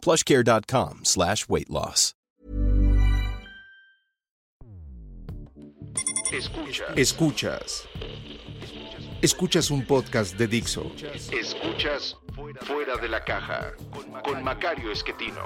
plushcare.com slash weight loss. Escuchas. Escuchas. Escuchas un podcast de Dixo. Escuchas Fuera de la Caja con Macario Esquetino.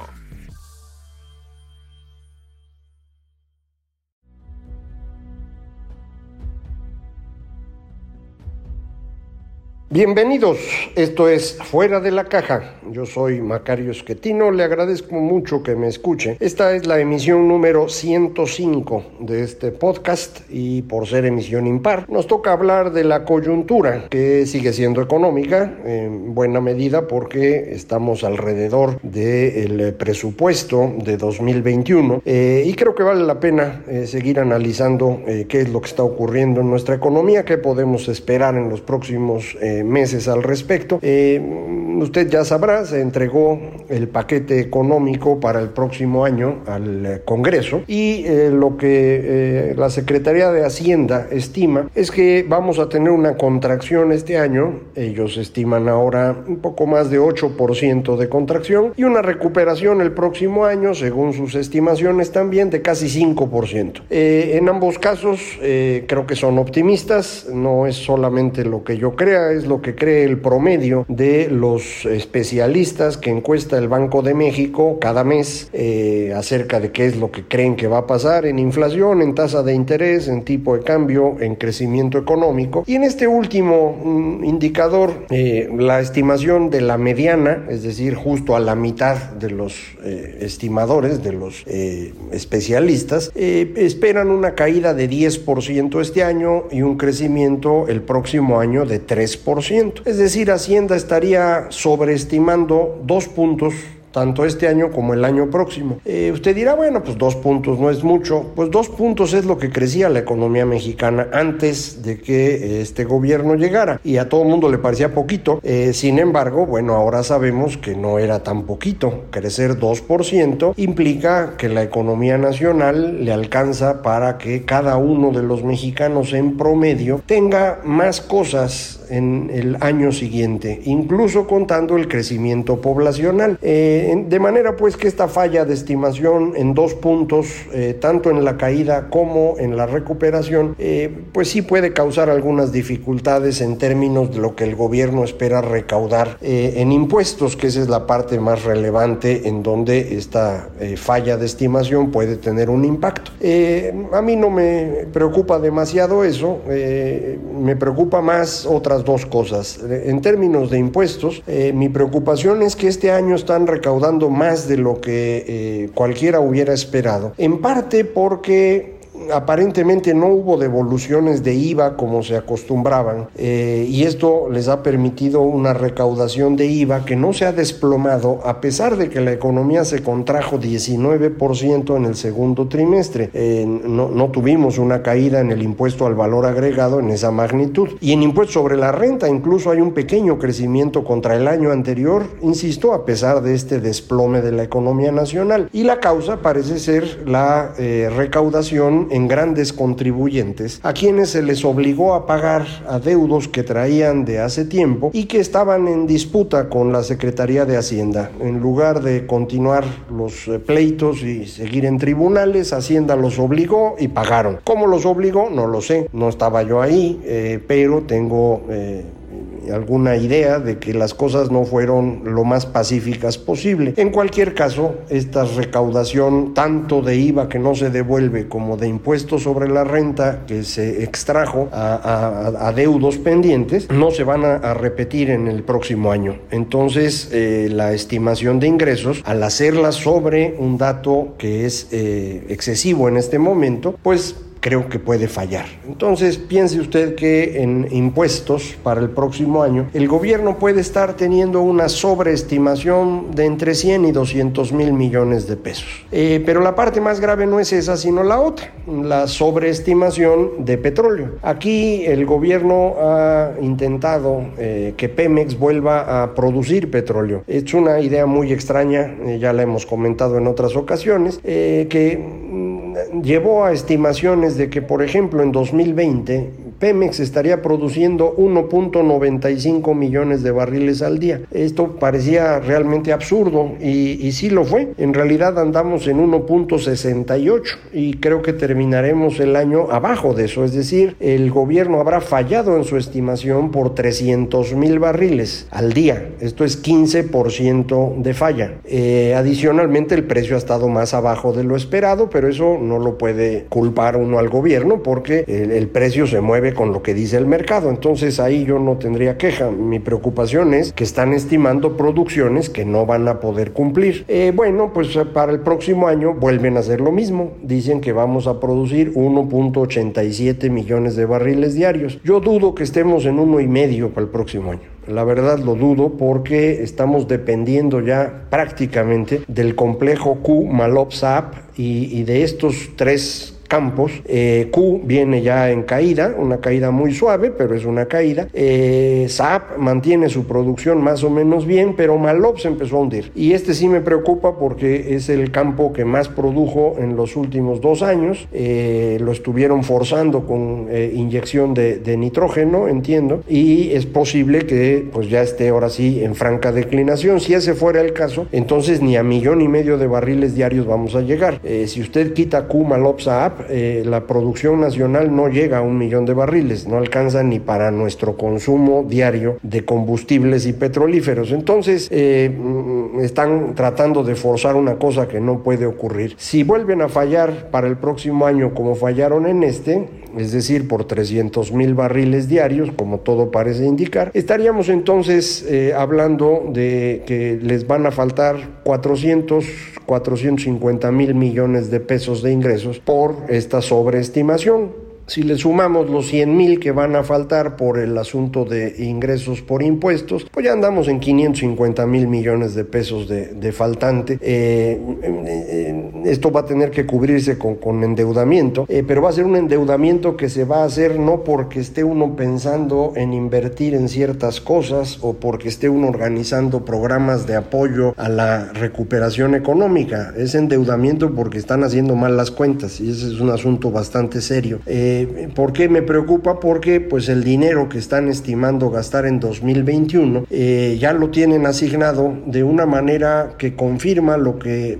Bienvenidos, esto es Fuera de la Caja. Yo soy Macario Esquetino, le agradezco mucho que me escuche. Esta es la emisión número 105 de este podcast y por ser emisión impar, nos toca hablar de la coyuntura que sigue siendo económica en buena medida porque estamos alrededor del presupuesto de 2021 eh, y creo que vale la pena eh, seguir analizando eh, qué es lo que está ocurriendo en nuestra economía, qué podemos esperar en los próximos meses al respecto. Eh, usted ya sabrá, se entregó el paquete económico para el próximo año al eh, Congreso y eh, lo que la Secretaría de Hacienda estima es que vamos a tener una contracción este año, ellos estiman ahora un poco más de 8% de contracción y una recuperación el próximo año, según sus estimaciones también, de casi 5%. en ambos casos creo que son optimistas, no es solamente lo que yo crea, es lo que cree el promedio de los especialistas que encuesta el Banco de México cada mes eh, acerca de qué es lo que creen que va a pasar en inflación, en tasa de interés, en tipo de cambio, en crecimiento económico. Y en este último mm, indicador, eh, la estimación de la mediana, es decir, justo a la mitad de los eh, estimadores, de los especialistas, esperan una caída de 10% este año y un crecimiento el próximo año de 3%. Es decir, Hacienda estaría sobreestimando dos puntos tanto este año como el año próximo. Eh, usted dirá, bueno, pues dos puntos no es mucho. Pues dos puntos es lo que crecía la economía mexicana antes de que eh, este gobierno llegara. Y a todo el mundo le parecía poquito. Eh, sin embargo, bueno, ahora sabemos que no era tan poquito. Crecer 2% implica que la economía nacional le alcanza para que cada uno de los mexicanos en promedio tenga más cosas en el año siguiente, incluso contando el crecimiento poblacional. Eh, de manera pues que esta falla de estimación en dos puntos, eh, tanto en la caída como en la recuperación, eh, pues sí puede causar algunas dificultades en términos de lo que el gobierno espera recaudar en impuestos, que esa es la parte más relevante en donde esta falla de estimación puede tener un impacto. a mí no me preocupa demasiado eso, me preocupa más dos cosas. En términos de impuestos, eh, mi preocupación es que este año están recaudando más de lo que eh, cualquiera hubiera esperado. En parte porque aparentemente no hubo devoluciones de IVA como se acostumbraban eh, y esto les ha permitido una recaudación de IVA que no se ha desplomado a pesar de que la economía se contrajo 19% en el segundo trimestre. Eh, no, no, tuvimos una caída en el impuesto al valor agregado en esa magnitud. Y en impuesto sobre la renta incluso hay un pequeño crecimiento contra el año anterior, insisto, a pesar de este desplome de la economía nacional. Y la causa parece ser la eh, recaudación en grandes contribuyentes a quienes se les obligó a pagar adeudos que traían de hace tiempo y que estaban en disputa con la Secretaría de Hacienda. En lugar de continuar los eh, pleitos y seguir en tribunales, Hacienda los obligó y pagaron. ¿Cómo los obligó? No lo sé, no estaba yo ahí, eh, pero tengo... Eh, alguna idea de que las cosas no fueron lo más pacíficas posible. En cualquier caso, esta recaudación tanto de IVA que no se devuelve como de impuestos sobre la renta que se extrajo a, deudos pendientes no se van a, repetir en el próximo año. Entonces, eh, la estimación de ingresos, al hacerla sobre un dato que es eh, excesivo en este momento, pues creo que puede fallar. Entonces, piense usted que en impuestos para el próximo año, el gobierno puede estar teniendo una sobreestimación de entre 100 y 200 mil millones de pesos. Eh, pero la parte más grave no es esa, sino la otra, la sobreestimación de petróleo. Aquí el gobierno ha intentado eh, que Pemex vuelva a producir petróleo. Es una idea muy extraña, eh, ya la hemos comentado en otras ocasiones, que mm, llevó a estimaciones de que, por ejemplo, en 2020 Pemex estaría produciendo 1.95 millones de barriles al día. Esto parecía realmente absurdo y, sí lo fue. En realidad andamos en 1.68 y creo que terminaremos el año abajo de eso. Es decir, el gobierno habrá fallado en su estimación por 300 mil barriles al día. Esto es 15% de falla. Eh, adicionalmente, el precio ha estado más abajo de lo esperado, pero eso no lo puede culpar uno al gobierno porque el precio se mueve con lo que dice el mercado. Entonces ahí yo no tendría queja. Mi preocupación es que están estimando producciones que no van a poder cumplir. Eh, bueno, pues eh, para el próximo año vuelven a hacer lo mismo. Dicen que vamos a producir 1.87 millones de barriles diarios. Yo dudo que estemos en uno y medio para el próximo año. La verdad lo dudo porque estamos dependiendo ya prácticamente del complejo Q Malop y de estos tres campos. Eh, Q viene ya en caída, una caída muy suave, pero es una caída. Eh, SAP mantiene su producción más o menos bien, pero Malop se empezó a hundir. Y este sí me preocupa porque es el campo que más produjo en los últimos dos años. Eh, lo estuvieron forzando con inyección de, de, nitrógeno, entiendo, y es posible que pues ya esté ahora sí en franca declinación. Si ese fuera el caso, entonces ni a millón y medio de barriles diarios vamos a llegar. si usted quita Q, Malop, SAP, eh, la producción nacional no llega a un millón de barriles, no alcanza ni para nuestro consumo diario de combustibles y petrolíferos. Entonces, eh, mm, están tratando de forzar una cosa que no puede ocurrir. Si vuelven a fallar para el próximo año como fallaron en este, es decir, por 300 mil barriles diarios, como todo parece indicar, estaríamos entonces eh, hablando de que les van a faltar 400, 450 mil millones de pesos de ingresos por esta sobreestimación. Si le sumamos los 100 mil que van a faltar por el asunto de ingresos por impuestos, pues ya andamos en 550 mil millones de pesos de, faltante. Eh, eh, esto va a tener que cubrirse con, endeudamiento, eh, pero va a ser un endeudamiento que se va a hacer no porque esté uno pensando en invertir en ciertas cosas o porque esté uno organizando programas de apoyo a la recuperación económica. Es endeudamiento porque están haciendo mal las cuentas y ese es un asunto bastante serio. ¿Por qué me preocupa? Porque pues el dinero que están estimando gastar en 2021 eh, ya lo tienen asignado de una manera que confirma lo que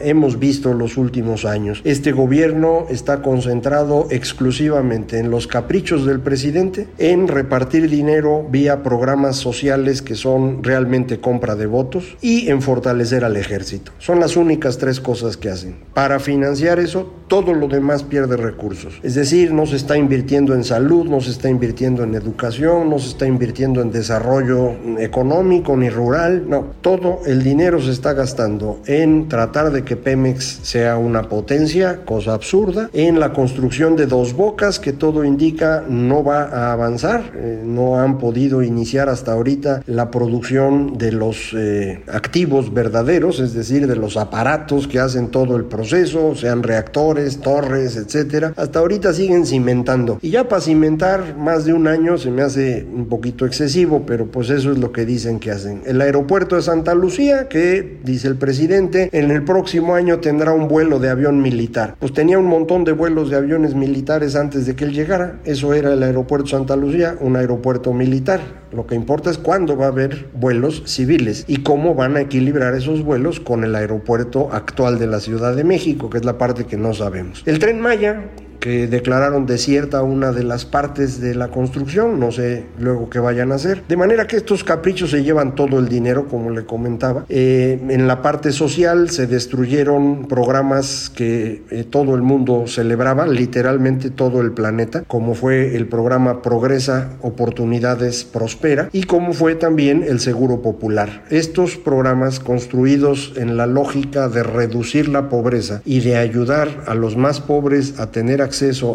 hemos visto los últimos años. Este gobierno está concentrado exclusivamente en los caprichos del presidente, en repartir dinero vía programas sociales que son realmente compra de votos y en fortalecer al ejército. Son las únicas tres cosas que hacen. Para financiar eso, todo lo demás pierde recursos. Es decir, no se está invirtiendo en salud, no se está invirtiendo en educación, no se está invirtiendo en desarrollo económico ni rural, no, todo el dinero se está gastando en tratar de que Pemex sea una potencia, cosa absurda, en la construcción de dos bocas que todo indica no va a avanzar, eh, no han podido iniciar hasta ahorita la producción de los eh, activos verdaderos, es decir, de los aparatos que hacen todo el proceso, sean reactores, torres, etcétera. Hasta ahorita siguen cimentando. Y ya para cimentar más de un año se me hace un poquito excesivo, pero pues eso es lo que dicen que hacen. El aeropuerto de Santa Lucía, que dice el presidente, en el próximo año tendrá un vuelo de avión militar. Pues tenía un montón de vuelos de aviones militares antes de que él llegara. Eso era el aeropuerto Santa Lucía, un aeropuerto militar. Lo que importa es cuándo va a haber vuelos civiles y cómo van a equilibrar esos vuelos con el aeropuerto actual de la Ciudad de México, que es la parte que no sabemos. El tren Maya que declararon desierta una de las partes de la construcción, no sé luego qué vayan a hacer. De manera que estos caprichos se llevan todo el dinero, como le comentaba. Eh, en la parte social se destruyeron programas que eh, todo el mundo celebraba, literalmente todo el planeta, como fue el programa Progresa, Oportunidades, Prospera, y como fue también el Seguro Popular. Estos programas construidos en la lógica de reducir la pobreza y de ayudar a los más pobres a tener acceso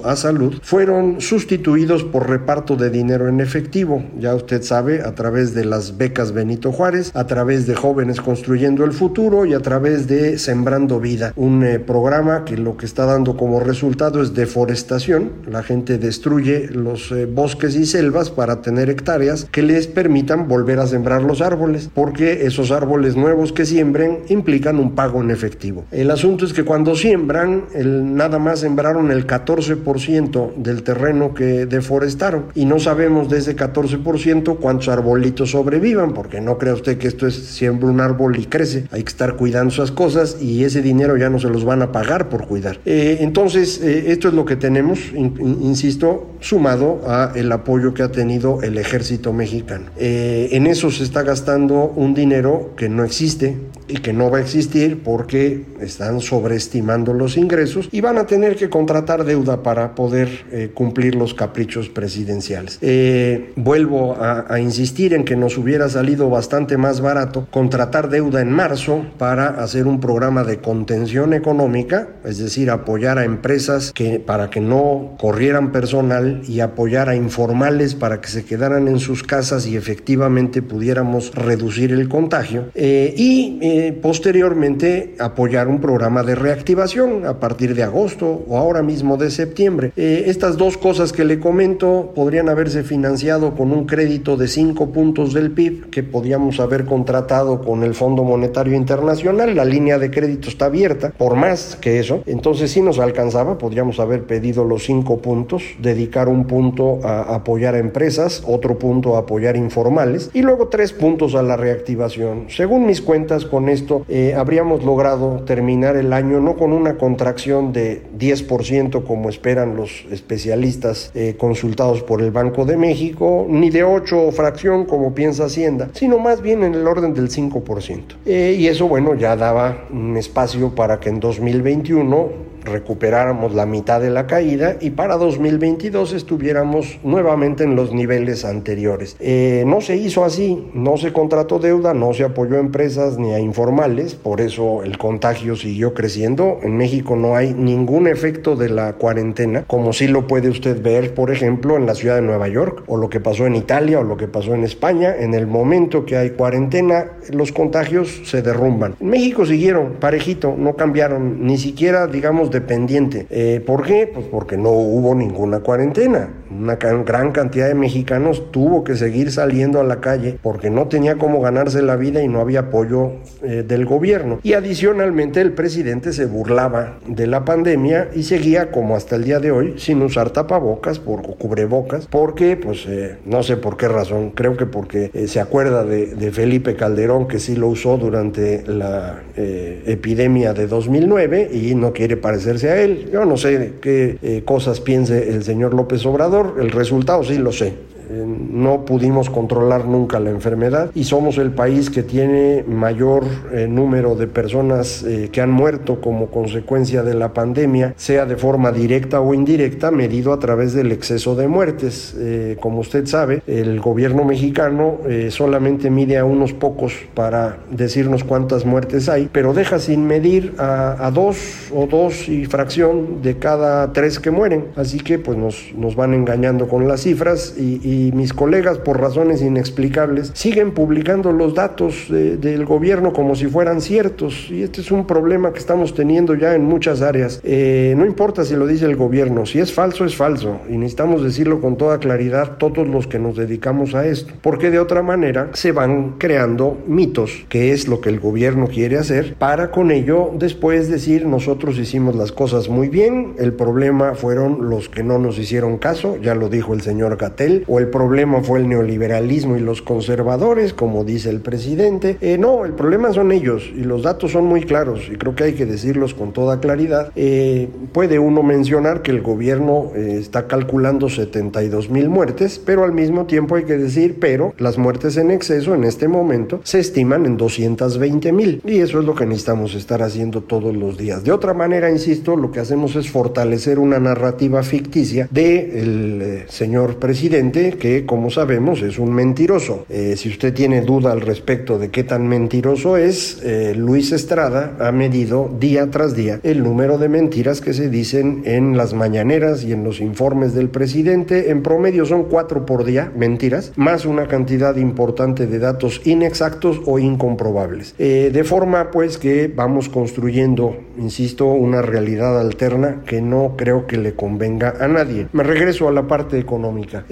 a salud fueron sustituidos por reparto de dinero en efectivo. Ya usted sabe, a través de las becas Benito Juárez, a través de Jóvenes Construyendo el Futuro y a través de Sembrando Vida, un eh, programa que lo que está dando como resultado es deforestación. La gente destruye los eh, bosques y selvas para tener hectáreas que les permitan volver a sembrar los árboles, porque esos árboles nuevos que siembren implican un pago en efectivo. El asunto es que cuando siembran, el, nada más sembraron el 14% del terreno que deforestaron y no sabemos de ese 14% cuántos arbolitos sobrevivan, porque no crea usted que esto es siembra un árbol y crece, hay que estar cuidando esas cosas y ese dinero ya no se los van a pagar por cuidar. Eh, entonces, eh, esto es lo que tenemos, insisto, sumado a el apoyo que ha tenido el ejército mexicano. Eh, en eso se está gastando un dinero que no existe y que no va a existir porque están sobreestimando los ingresos y van a tener que contratar deuda para poder eh, cumplir los caprichos presidenciales. Eh, vuelvo a, a, insistir en que nos hubiera salido bastante más barato contratar deuda en marzo para hacer un programa de contención económica, es decir, apoyar a empresas que para que no corrieran personal y apoyar a informales para que se quedaran en sus casas y efectivamente pudiéramos reducir el contagio eh, y posteriormente apoyar un programa de reactivación a partir de agosto o ahora mismo de septiembre. Eh, estas dos cosas que le comento podrían haberse financiado con un crédito de 5 puntos del PIB que podíamos haber contratado con el Fondo Monetario Internacional. La línea de crédito está abierta por más que eso. Entonces si nos alcanzaba, podríamos haber pedido los 5 puntos, dedicar un punto a apoyar a empresas, otro punto a apoyar informales y luego tres puntos a la reactivación. Según mis cuentas, con esto eh, habríamos logrado terminar el año no con una contracción de 10% como esperan los especialistas eh, consultados por el Banco de México, ni de 8 fracción como piensa Hacienda, sino más bien en el orden del 5%. Eh, y eso, bueno, ya daba un espacio para que en 2021 recuperáramos la mitad de la caída y para 2022 estuviéramos nuevamente en los niveles anteriores. Eh, no se hizo así, no se contrató deuda, no se apoyó a empresas ni a informales, por eso el contagio siguió creciendo. En México no hay ningún efecto de la cuarentena, como sí lo puede usted ver, por ejemplo, en la ciudad de Nueva York, o lo que pasó en Italia, o lo que pasó en España. En el momento que hay cuarentena, los contagios se derrumban. En México siguieron parejito, no cambiaron, ni siquiera, digamos, dependiente. Eh, ¿Por qué? Pues porque no hubo ninguna cuarentena. Una gran cantidad de mexicanos tuvo que seguir saliendo a la calle porque no tenía cómo ganarse la vida y no había apoyo eh, del gobierno. Y adicionalmente el presidente se burlaba de la pandemia y seguía como hasta el día de hoy sin usar tapabocas por cubrebocas porque pues eh, no sé por qué razón, creo que porque se acuerda de, de, Felipe Calderón que sí lo usó durante la epidemia de 2009 y no quiere parecer a él. Yo no sé qué eh, cosas piense el señor López Obrador, el resultado sí lo sé. Eh, no pudimos controlar nunca la enfermedad y somos el país que tiene mayor eh, número de personas eh, que han muerto como consecuencia de la pandemia, sea de forma directa o indirecta, medido a través del exceso de muertes. como usted sabe, el gobierno mexicano solamente mide a unos pocos para decirnos cuántas muertes hay, pero deja sin medir a, dos o dos y fracción de cada tres que mueren. Así que pues nos, nos van engañando con las cifras y y mis colegas, por razones inexplicables, siguen publicando los datos del gobierno como si fueran ciertos. Y este es un problema que estamos teniendo ya en muchas áreas. Eh, no importa si lo dice el gobierno, si es falso, es falso. Y necesitamos decirlo con toda claridad todos los que nos dedicamos a esto. Porque de otra manera se van creando mitos, que es lo que el gobierno quiere hacer, para con ello después decir nosotros hicimos las cosas muy bien, el problema fueron los que no nos hicieron caso, ya lo dijo el señor Gatel, o el problema fue el neoliberalismo y los conservadores, como dice el presidente. Eh, no, el problema son ellos y los datos son muy claros y creo que hay que decirlos con toda claridad. Eh, puede uno mencionar que el gobierno eh, está calculando 72 mil muertes, pero al mismo tiempo hay que decir, pero las muertes en exceso en este momento se estiman en 220 mil y eso es lo que necesitamos estar haciendo todos los días. De otra manera, insisto, lo que hacemos es fortalecer una narrativa ficticia del señor presidente que, como sabemos, es un mentiroso. Eh, si usted tiene duda al respecto de qué tan mentiroso es, eh, Luis Estrada ha medido día tras día el número de mentiras que se dicen en las mañaneras y en los informes del presidente. En promedio son cuatro por día, mentiras, más una cantidad importante de datos inexactos o incomprobables. Eh, de forma pues que vamos construyendo, insisto, una realidad alterna que no creo que le convenga a nadie. Me regreso a la parte económica.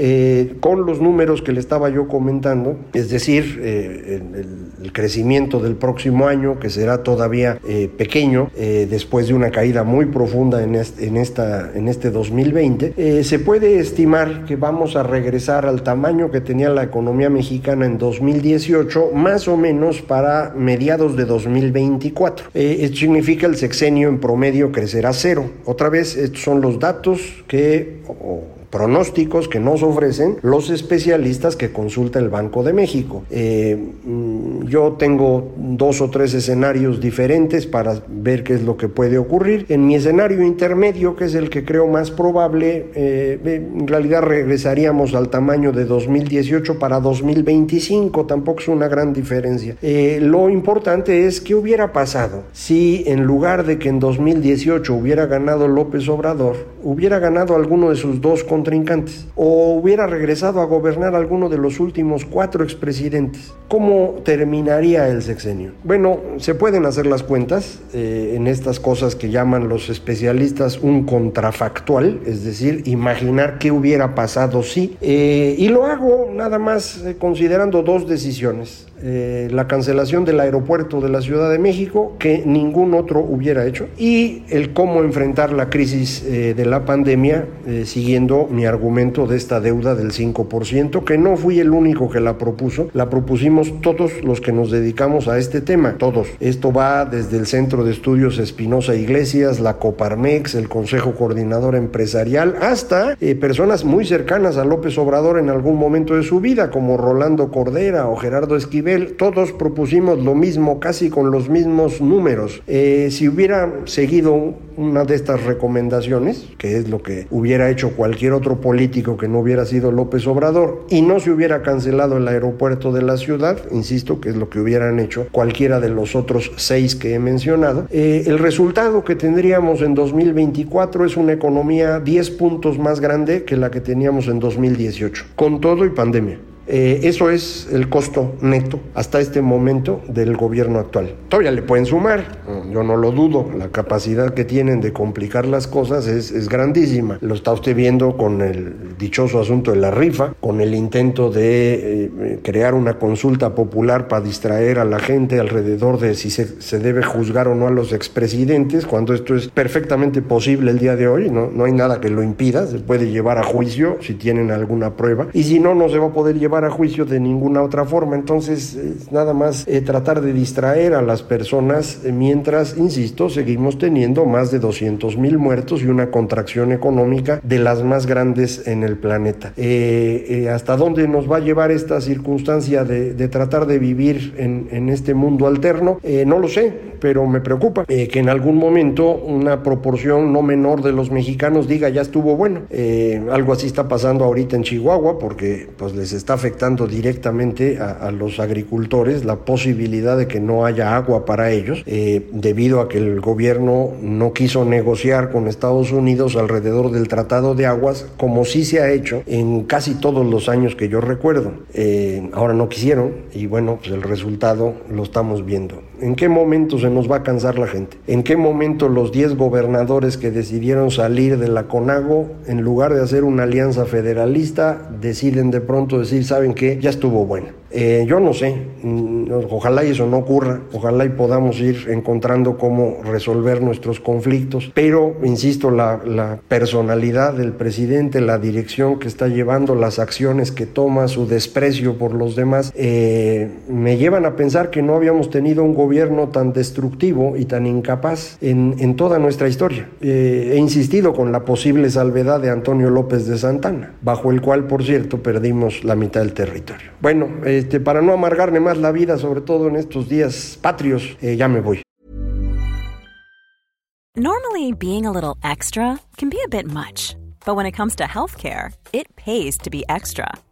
Con los números que le estaba yo comentando, es decir, eh, el, crecimiento del próximo año, que será todavía pequeño, después de una caída muy profunda en este, en esta, en este 2020, se puede estimar que vamos a regresar al tamaño que tenía la economía mexicana en 2018, más o menos para mediados de 2024. Eh, esto significa el sexenio en promedio crecerá cero. Otra vez, estos son los datos que pronósticos que nos ofrecen los especialistas que consulta el Banco de México. Eh, mm, yo tengo dos o tres escenarios diferentes para ver qué es lo que puede ocurrir. En mi escenario intermedio, que es el que creo más probable, eh, en realidad regresaríamos al tamaño de 2018 para 2025, tampoco es una gran diferencia. Eh, lo importante es qué hubiera pasado si en lugar de que en 2018 hubiera ganado López Obrador, hubiera ganado alguno de sus dos contrincantes o hubiera regresado a gobernar alguno de los últimos cuatro expresidentes. ¿Cómo terminaría el sexenio? Bueno, se pueden hacer las cuentas eh, en estas cosas que llaman los especialistas un contrafactual, es decir, imaginar qué hubiera pasado si. Eh, y lo hago nada más eh, considerando dos decisiones. Eh, la cancelación del aeropuerto de la Ciudad de México que ningún otro hubiera hecho y el cómo enfrentar la crisis eh, de la pandemia eh, siguiendo mi argumento de esta deuda del 5% que no fui el único que la propuso, la propusimos todos los que nos dedicamos a este tema, todos. Esto va desde el Centro de Estudios Espinosa Iglesias, la Coparmex, el Consejo Coordinador Empresarial, hasta personas muy cercanas a López Obrador en algún momento de su vida, como Rolando Cordera o Gerardo Esquivel todos propusimos lo mismo, casi con los mismos números. Eh, si hubiera seguido una de estas recomendaciones, que es lo que hubiera hecho cualquier otro político que no hubiera sido López Obrador, y no se hubiera cancelado el aeropuerto de la ciudad, insisto que es lo que hubieran hecho cualquiera de los otros seis que he mencionado, eh, el resultado que tendríamos en 2024 es una economía 10 puntos más grande que la que teníamos en 2018, con todo y pandemia. Eh, eso es el costo neto hasta este momento del gobierno actual. Todavía le pueden sumar, yo no lo dudo, la capacidad que tienen de complicar las cosas es, grandísima. Lo está usted viendo con el dichoso asunto de la rifa, con el intento de eh, crear una consulta popular para distraer a la gente alrededor de si se, se, debe juzgar o no a los expresidentes, cuando esto es perfectamente posible el día de hoy, no, no hay nada que lo impida, se puede llevar a juicio si tienen alguna prueba, y si no, no se va a poder llevar a juicio de ninguna otra forma. Entonces, nada más eh, tratar de distraer a las personas eh, mientras, insisto, seguimos teniendo más de 200 mil muertos y una contracción económica de las más grandes en el planeta. Eh, ¿Hasta dónde nos va a llevar esta circunstancia de, tratar de vivir en, en este mundo alterno? no lo sé, pero me preocupa que en algún momento una proporción no menor de los mexicanos diga ya estuvo bueno. algo así está pasando ahorita en Chihuahua porque pues les está afectando directamente a, los agricultores la posibilidad de que no haya agua para ellos, eh, debido a que el gobierno no quiso negociar con Estados Unidos alrededor del Tratado de Aguas, como sí se ha hecho en casi todos los años que yo recuerdo. Eh, ahora no quisieron y bueno, pues el resultado lo estamos viendo. ¿En qué momento se nos va a cansar la gente? ¿En qué momento los 10 gobernadores que decidieron salir de la CONAGO, en lugar de hacer una alianza federalista, deciden de pronto decir, ¿saben qué? Ya estuvo bueno. Eh, yo no sé, mm, ojalá eso no ocurra, ojalá y podamos ir encontrando cómo resolver nuestros conflictos, pero, insisto, la, personalidad del presidente, la dirección que está llevando, las acciones que toma, su desprecio por los demás, eh, me llevan a pensar que no habíamos tenido un gobierno tan destructivo y tan incapaz en, en toda nuestra historia. Eh, he insistido con la posible salvedad de Antonio López de Santana, bajo el cual, por cierto, perdimos la mitad del territorio. Bueno, este, para no amargarme más la vida, sobre todo en estos días patrios, eh, ya me voy. Normally, being a little extra can be a bit much, but when it comes to healthcare, it pays to be extra.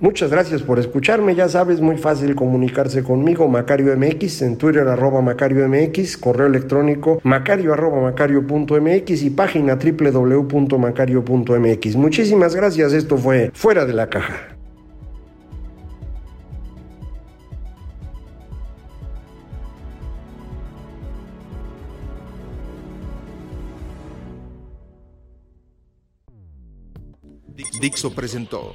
Muchas gracias por escucharme. Ya sabes, muy fácil comunicarse conmigo. Macario MX, en Twitter arroba Macario MX, correo electrónico macario arroba macario.mx y página www.macario.mx. Muchísimas gracias. Esto fue Fuera de la Caja. Dixo presentó